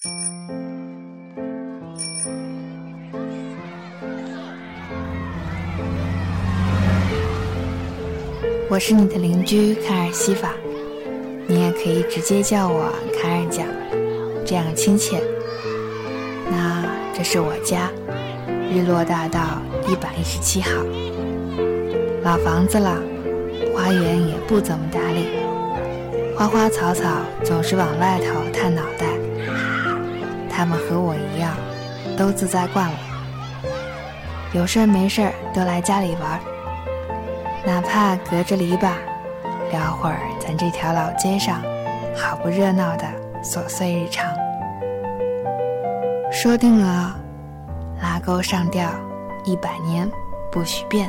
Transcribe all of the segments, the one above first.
我是你的邻居卡尔西法，你也可以直接叫我卡尔酱，这样亲切。那这是我家，日落大道一百一十七号，老房子了，花园也不怎么打理，花花草草总是往外头探脑袋。他们和我一样，都自在惯了，有事没事都来家里玩。哪怕隔着篱笆，聊会儿咱这条老街上好不热闹的琐碎日常。说定了，拉钩上吊，一百年不许变。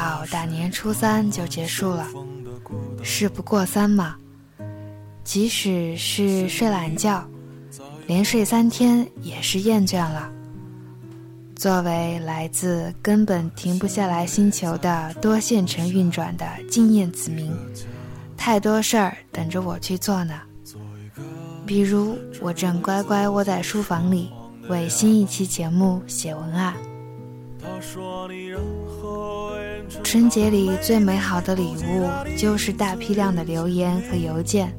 到大年初三就结束了。事不过三嘛，即使是睡懒觉，连睡三天也是厌倦了。作为来自根本停不下来星球的多线程运转的经验子民，太多事儿等着我去做呢。比如，我正乖乖窝在书房里，为新一期节目写文案。春节里最美好的礼物，就是大批量的留言和邮件，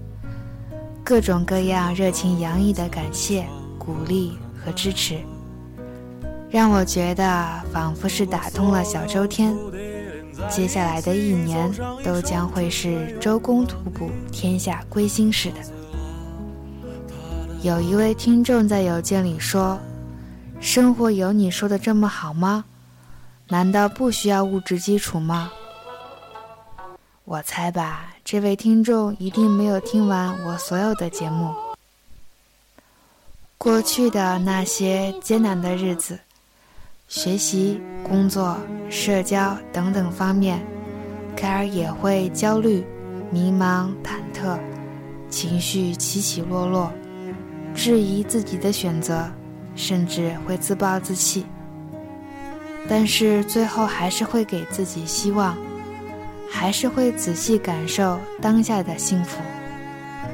各种各样热情洋溢的感谢、鼓励和支持，让我觉得仿佛是打通了小周天。接下来的一年都将会是周公吐哺，天下归心似的。有一位听众在邮件里说：“生活有你说的这么好吗？”难道不需要物质基础吗？我猜吧，这位听众一定没有听完我所有的节目。过去的那些艰难的日子，学习、工作、社交等等方面，凯尔也会焦虑、迷茫、忐忑，情绪起起落落，质疑自己的选择，甚至会自暴自弃。但是最后还是会给自己希望，还是会仔细感受当下的幸福，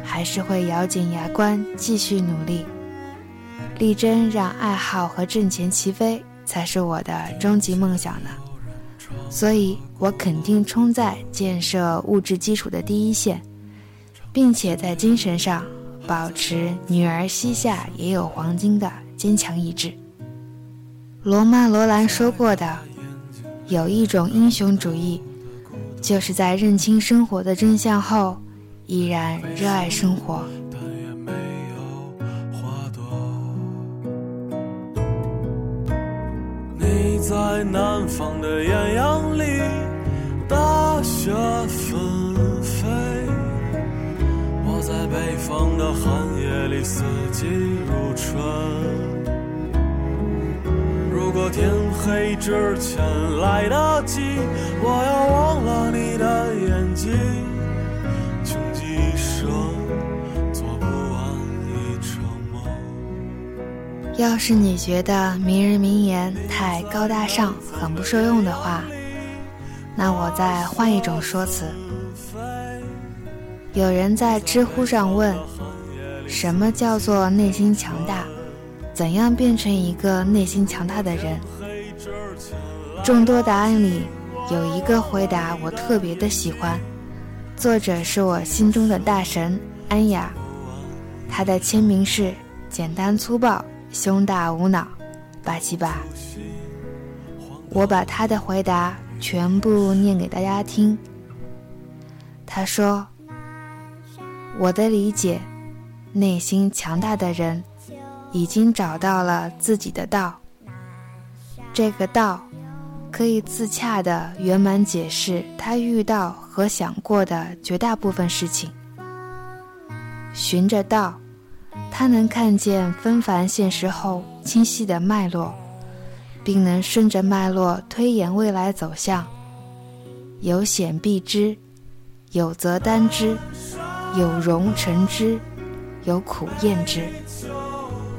还是会咬紧牙关继续努力，力争让爱好和挣钱齐飞，才是我的终极梦想呢。所以我肯定冲在建设物质基础的第一线，并且在精神上保持“女儿膝下也有黄金”的坚强意志。罗曼·罗兰说过的，有一种英雄主义，就是在认清生活的真相后，依然热爱生活。你在南方的艳阳里，大雪纷飞；我在北方的寒夜里，四季如春。黑之前来得及，我要忘了你的眼睛，穷极一生做不完一场梦。要是你觉得名人名言太高大上，很不受用的话，那我再换一种说辞。有人在知乎上问：什么叫做内心强大？怎样变成一个内心强大的人？众多答案里，有一个回答我特别的喜欢，作者是我心中的大神安雅，他的签名是简单粗暴、胸大无脑、八七八。我把他的回答全部念给大家听。他说：“我的理解，内心强大的人。”已经找到了自己的道，这个道，可以自洽的圆满解释他遇到和想过的绝大部分事情。循着道，他能看见纷繁现实后清晰的脉络，并能顺着脉络推演未来走向。有险避之，有则担之，有容成之，有苦厌之。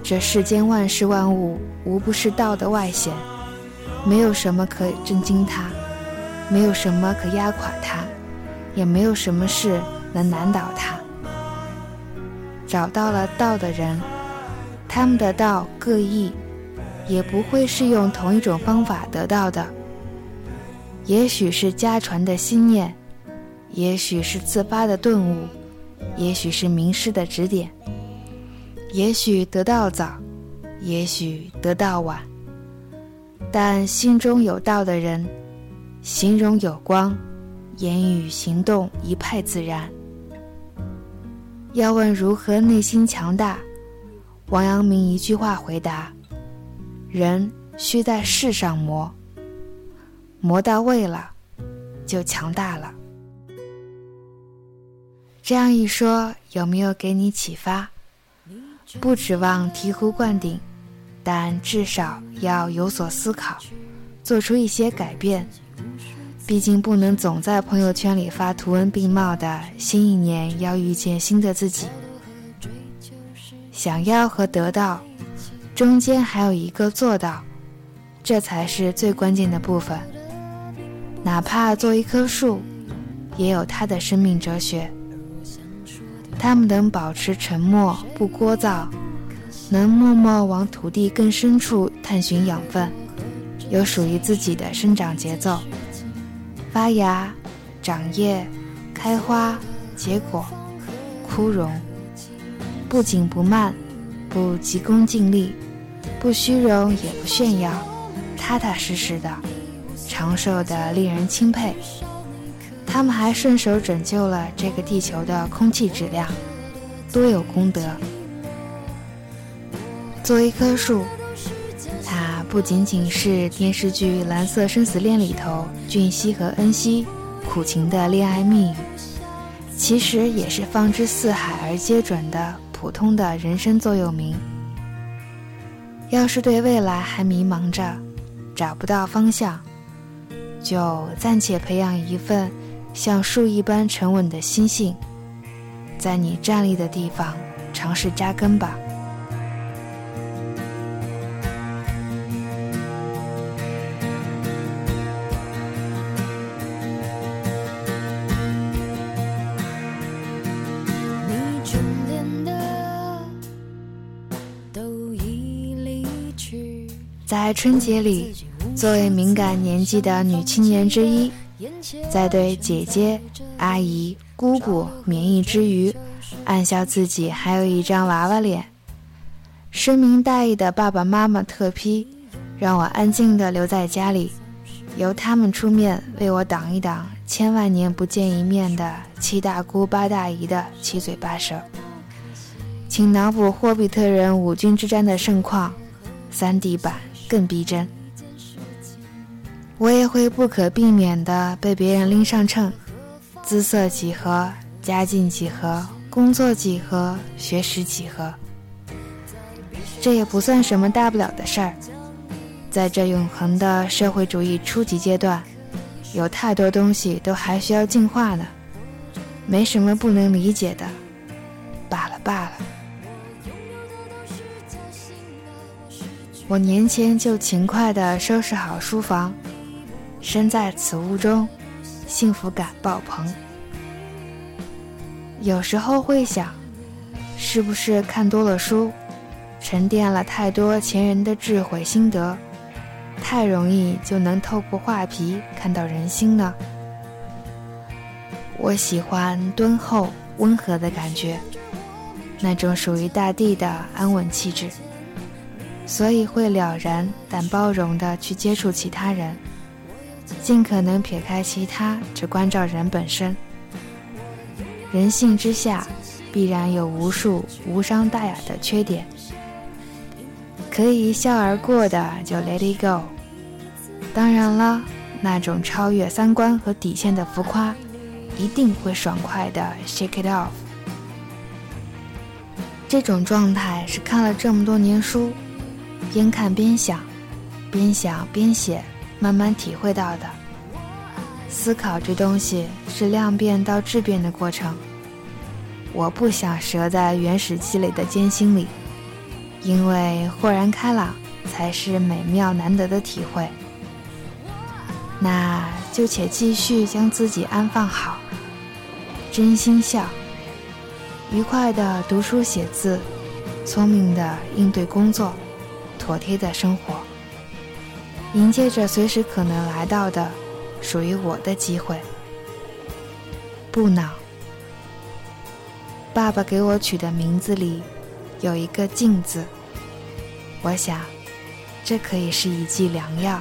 这世间万事万物，无不是道的外显。没有什么可震惊他，没有什么可压垮他，也没有什么事能难倒他。找到了道的人，他们的道各异，也不会是用同一种方法得到的。也许是家传的心念，也许是自发的顿悟，也许是名师的指点，也许得到早，也许得到晚。但心中有道的人，形容有光，言语行动一派自然。要问如何内心强大，王阳明一句话回答：人需在世上磨，磨到位了，就强大了。这样一说，有没有给你启发？不指望醍醐灌顶。但至少要有所思考，做出一些改变。毕竟不能总在朋友圈里发图文并茂的“新一年要遇见新的自己”。想要和得到，中间还有一个做到，这才是最关键的部分。哪怕做一棵树，也有它的生命哲学。它们能保持沉默，不聒噪。能默默往土地更深处探寻养分，有属于自己的生长节奏，发芽、长叶、开花、结果、枯荣，不紧不慢，不急功近利，不虚荣也不炫耀，踏踏实实的，长寿的令人钦佩。他们还顺手拯救了这个地球的空气质量，多有功德。作为一棵树，它不仅仅是电视剧《蓝色生死恋》里头俊熙和恩熙苦情的恋爱蜜语，其实也是放之四海而皆准的普通的人生座右铭。要是对未来还迷茫着，找不到方向，就暂且培养一份像树一般沉稳的心性，在你站立的地方尝试扎根吧。在春节里，作为敏感年纪的女青年之一，在对姐姐、阿姨、姑姑免疫之余，暗笑自己还有一张娃娃脸。深明大义的爸爸妈妈特批，让我安静地留在家里，由他们出面为我挡一挡千万年不见一面的七大姑八大姨的七嘴八舌。请脑补霍比特人五军之战的盛况，三 D 版。更逼真，我也会不可避免地被别人拎上秤，姿色几何，家境几何，工作几何，学识几何。这也不算什么大不了的事儿，在这永恒的社会主义初级阶段，有太多东西都还需要进化呢，没什么不能理解的，我年前就勤快地收拾好书房，身在此屋中，幸福感爆棚。有时候会想，是不是看多了书，沉淀了太多前人的智慧心得，太容易就能透过画皮看到人心呢？我喜欢敦厚温和的感觉，那种属于大地的安稳气质。所以会了然但包容的去接触其他人，尽可能撇开其他，只关照人本身。人性之下，必然有无数无伤大雅的缺点，可以一笑而过的就 let it go，当然了，那种超越三观和底线的浮夸，一定会爽快的 shake it off。这种状态是看了这么多年书，边看边想，边想边写，慢慢体会到的。思考这东西是量变到质变的过程。我不想折在原始积累的艰辛里，因为豁然开朗才是美妙难得的体会。那就且继续将自己安放好，真心笑，愉快的读书写字，聪明的应对工作，妥帖的生活，迎接着随时可能来到的属于我的机会。不恼。爸爸给我取的名字里有一个“静”字，我想，这可以是一剂良药。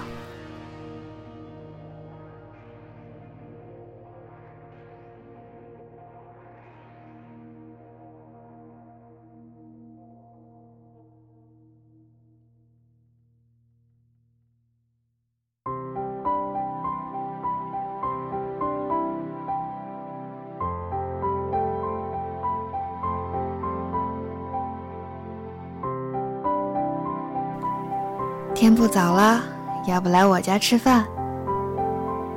天不早了，要不来我家吃饭？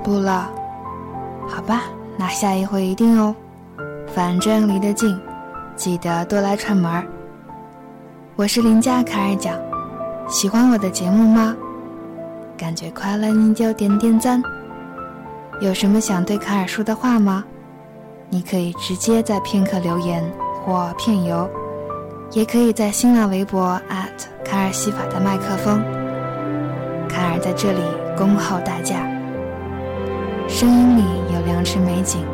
不了，好吧，那下一回一定哦。反正离得近，记得多来串门儿。我是邻家卡尔讲，喜欢我的节目吗？感觉快乐你就点点赞。有什么想对卡尔说的话吗？你可以直接在片刻留言或片游，也可以在新浪微博卡尔西法的麦克风。卡尔在这里恭候大驾。声音里有良辰美景，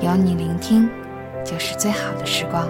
有你聆听，就是最好的时光。